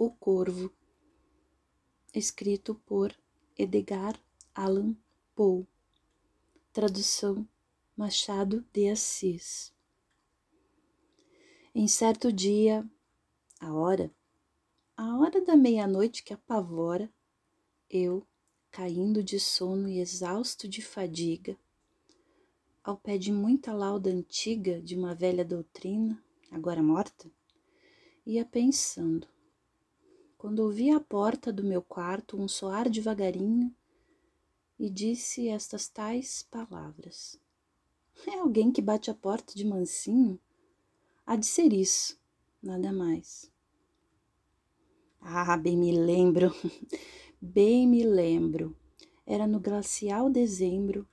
O Corvo, escrito por Edgar Allan Poe, tradução Machado de Assis. Em certo dia, a hora, a hora da meia-noite que apavora, eu, caindo de sono e exausto de fadiga, ao pé de muita lauda antiga de uma velha doutrina, agora morta, ia pensando. Quando ouvi à porta do meu quarto um soar devagarinho e disse estas tais palavras: É alguém que bate a porta de mansinho? Há de ser isso, nada mais. Ah, bem me lembro, bem me lembro. Era no glacial dezembro,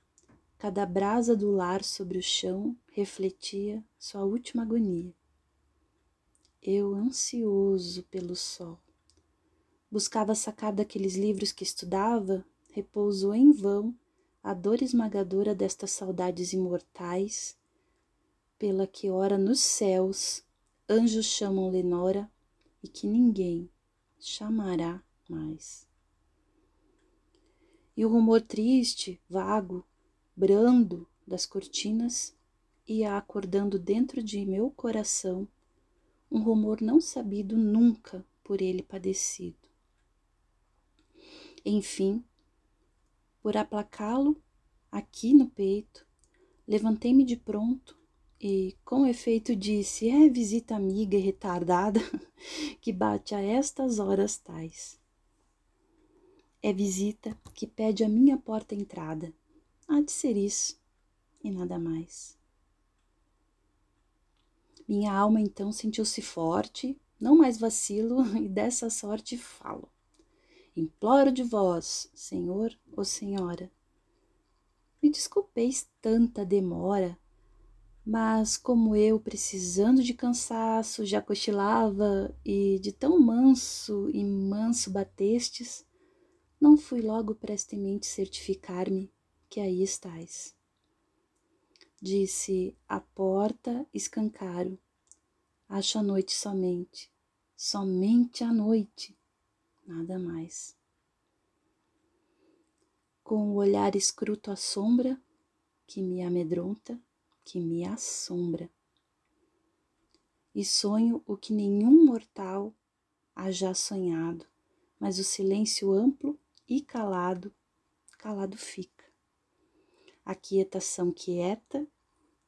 cada brasa do lar sobre o chão refletia sua última agonia. Eu, ansioso pelo sol, buscava sacar daqueles livros que estudava repouso em vão a dor esmagadora destas saudades imortais, pela que ora nos céus anjos chamam Lenora e que ninguém chamará mais. E o rumor triste, vago, brando das cortinas ia acordando dentro de meu coração um rumor não sabido nunca por ele padecido. Enfim, por aplacá-lo aqui no peito, levantei-me de pronto e, com efeito, disse: É visita amiga e retardada que bate a estas horas tais. É visita que pede a minha porta entrada. Há de ser isso e nada mais. Minha alma então sentiu-se forte, não mais vacilo e dessa sorte falo. Imploro de vós, Senhor ou Senhora. Me desculpeis tanta demora, mas como eu, precisando de cansaço, já cochilava e de tão manso e manso batestes, não fui logo prestemente certificar-me que aí estais. Disse a porta escancaro, acho a noite somente, somente a noite nada mais. Com o olhar escruto a sombra que me amedronta, que me assombra. E sonho o que nenhum mortal haja sonhado, mas o silêncio amplo e calado, calado fica. A quietação quieta,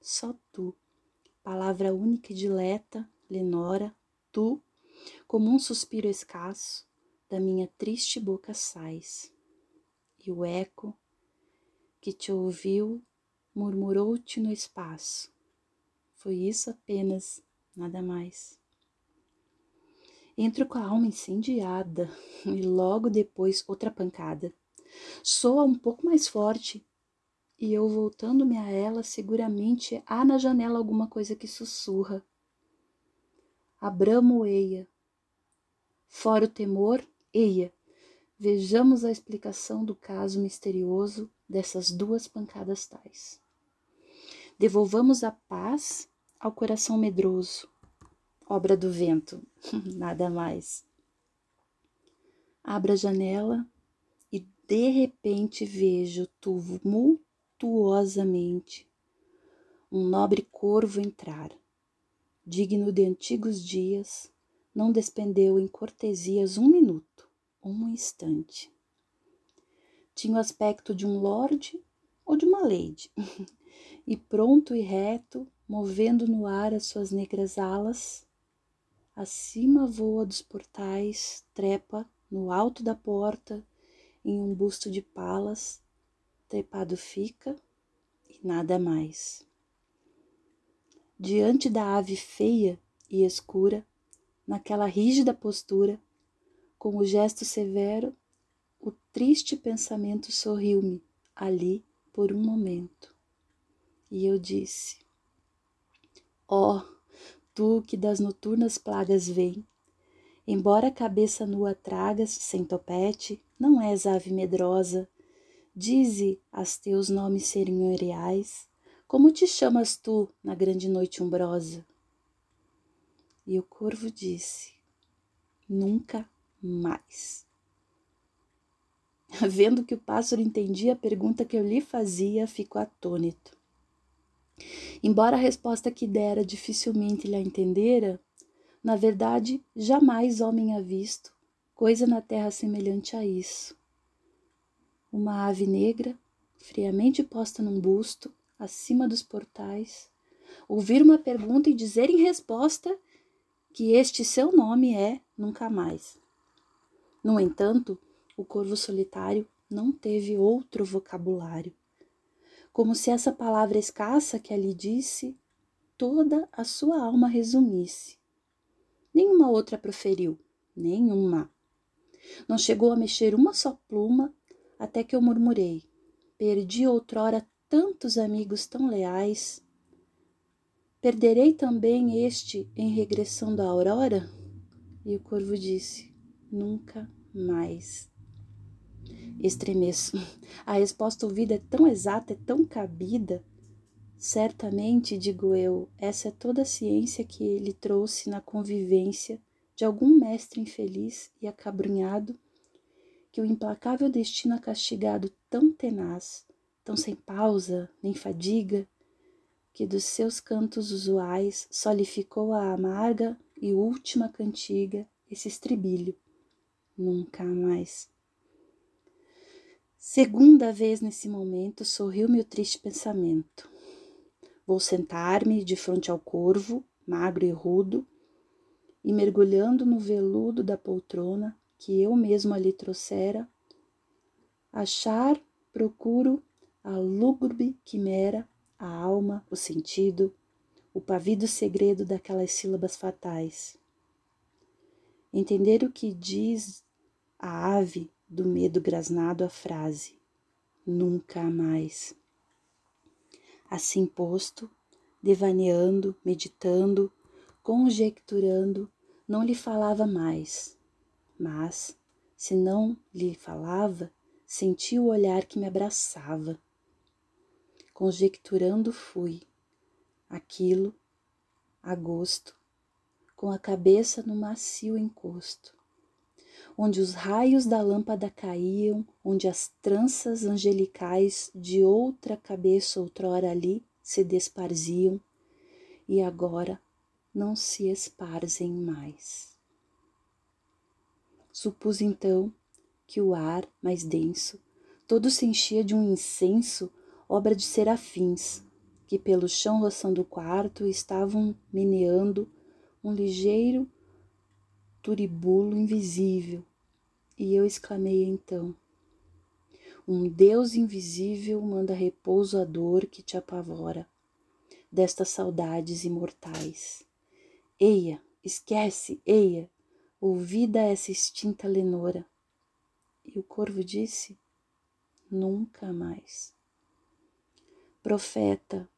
só tu, palavra única e dileta, Lenora, tu, como um suspiro escasso, da minha triste boca sais, e o eco que te ouviu murmurou-te no espaço. Foi isso apenas, nada mais. Entro com a alma incendiada e logo depois outra pancada. Soa um pouco mais forte e eu voltando-me a ela, seguramente há na janela alguma coisa que sussurra. Abramo eia. Fora o temor, Eia, vejamos a explicação do caso misterioso dessas duas pancadas tais. Devolvamos a paz ao coração medroso, obra do vento, nada mais. Abra a janela e de repente vejo tumultuosamente um nobre corvo entrar, digno de antigos dias, não despendeu em cortesias um minuto, um instante. Tinha o aspecto de um lorde ou de uma lady, e pronto e reto, movendo no ar as suas negras alas, acima voa dos portais, trepa no alto da porta, em um busto de palas, trepado fica e nada mais. Diante da ave feia e escura, naquela rígida postura, com o gesto severo, o triste pensamento sorriu-me ali por um momento. E eu disse: Ó, oh, tu que das noturnas plagas vem, embora a cabeça nua tragas sem topete, não és ave medrosa. Dize as teus nomes serimoniais, como te chamas tu na grande noite umbrosa? E o corvo disse: nunca mais. Vendo que o pássaro entendia a pergunta que eu lhe fazia, ficou atônito. Embora a resposta que dera dificilmente lhe a entendera, na verdade, jamais homem ha visto coisa na terra semelhante a isso. Uma ave negra, friamente posta num busto, acima dos portais, ouvir uma pergunta e dizer em resposta que este seu nome é nunca mais. No entanto, o corvo solitário não teve outro vocabulário. Como se essa palavra escassa que ali disse, toda a sua alma resumisse. Nenhuma outra proferiu, nenhuma. Não chegou a mexer uma só pluma, até que eu murmurei: Perdi outrora tantos amigos tão leais, Perderei também este em regressão da aurora? E o corvo disse: Nunca mais. Estremeço. A resposta ouvida é tão exata, é tão cabida. Certamente, digo eu, essa é toda a ciência que ele trouxe na convivência de algum mestre infeliz e acabrunhado que o implacável destino ha castigado tão tenaz, tão sem pausa nem fadiga, que dos seus cantos usuais só lhe ficou a amarga e última cantiga, esse estribilho. Nunca mais. Segunda vez nesse momento sorriu-me o triste pensamento. Vou sentar-me de frente ao corvo, magro e rudo, e mergulhando no veludo da poltrona que eu mesmo ali trouxera, achar, procuro a lúgubre quimera a alma, o sentido, o pavido segredo daquelas sílabas fatais. Entender o que diz a ave do medo grasnado a frase, nunca mais. Assim posto, devaneando, meditando, conjecturando, não lhe falava mais, mas, se não lhe falava, senti o olhar que me abraçava. Conjecturando fui aquilo a gosto, com a cabeça no macio encosto, onde os raios da lâmpada caíam, onde as tranças angelicais de outra cabeça outrora ali se desparziam e agora não se esparzem mais. Supus então que o ar mais denso todo se enchia de um incenso obra de serafins, que pelo chão roçando o quarto estavam meneando um ligeiro turibulo invisível. E eu exclamei então: Um Deus invisível manda repouso à dor que te apavora, destas saudades imortais. Eia, esquece, eia, ouvida essa extinta lenora. E o corvo disse: Nunca mais profeta,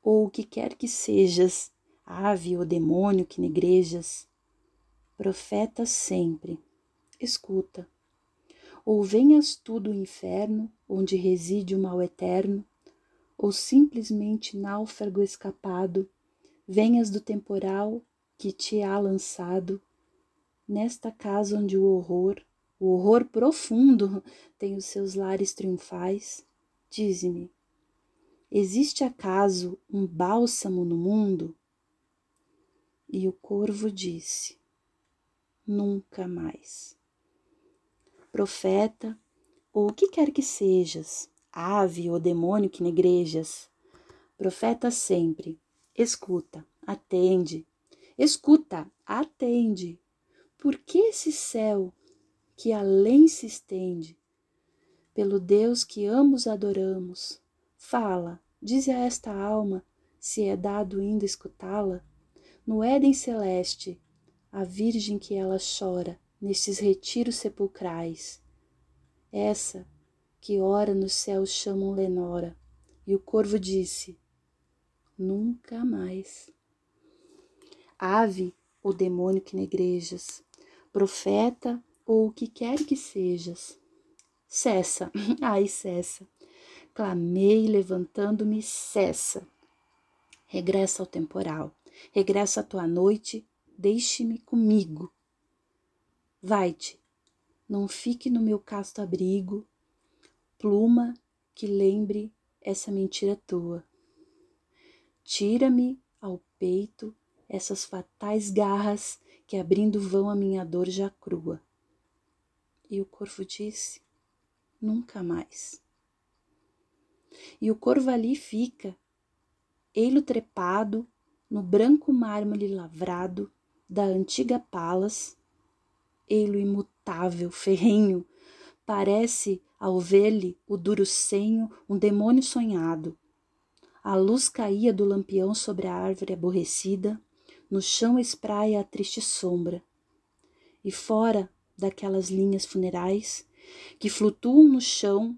ou o que quer que sejas, ave ou demônio que negrejas, profeta sempre, escuta. Ou venhas tu do inferno, onde reside o mal eterno, ou simplesmente náufrago escapado, venhas do temporal que te há lançado, nesta casa onde o horror, o horror profundo, tem os seus lares triunfais, dize-me, Existe acaso um bálsamo no mundo? E o corvo disse: Nunca mais. Profeta, ou o que quer que sejas, ave ou demônio que negrejas, profeta sempre, escuta, atende, escuta, atende. Por que esse céu que além se estende, pelo Deus que ambos adoramos, Fala, dize a esta alma, se é dado ainda escutá-la, no Éden celeste, a Virgem que ela chora nestes retiros sepulcrais. Essa que ora no céu chamam Lenora, e o corvo disse: Nunca mais. Ave ou demônio que negrejas, profeta ou o que quer que sejas, cessa, ai, cessa Clamei, levantando-me, cessa. Regressa ao temporal, regressa à tua noite, deixe-me comigo. Vai-te, não fique no meu casto abrigo, pluma que lembre essa mentira tua. Tira-me ao peito essas fatais garras que abrindo vão a minha dor já crua. E o corvo disse: Nunca mais. E o corvo ali fica, ei-lo trepado no branco mármore lavrado da antiga palas, ei-lo imutável, ferrenho, parece, ao ver-lhe o duro senho, um demônio sonhado. A luz caía do lampião sobre a árvore aborrecida, no chão espraia a triste sombra. E fora daquelas linhas funerais que flutuam no chão,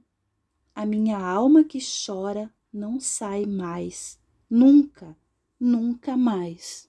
a minha alma que chora não sai mais, nunca, nunca mais.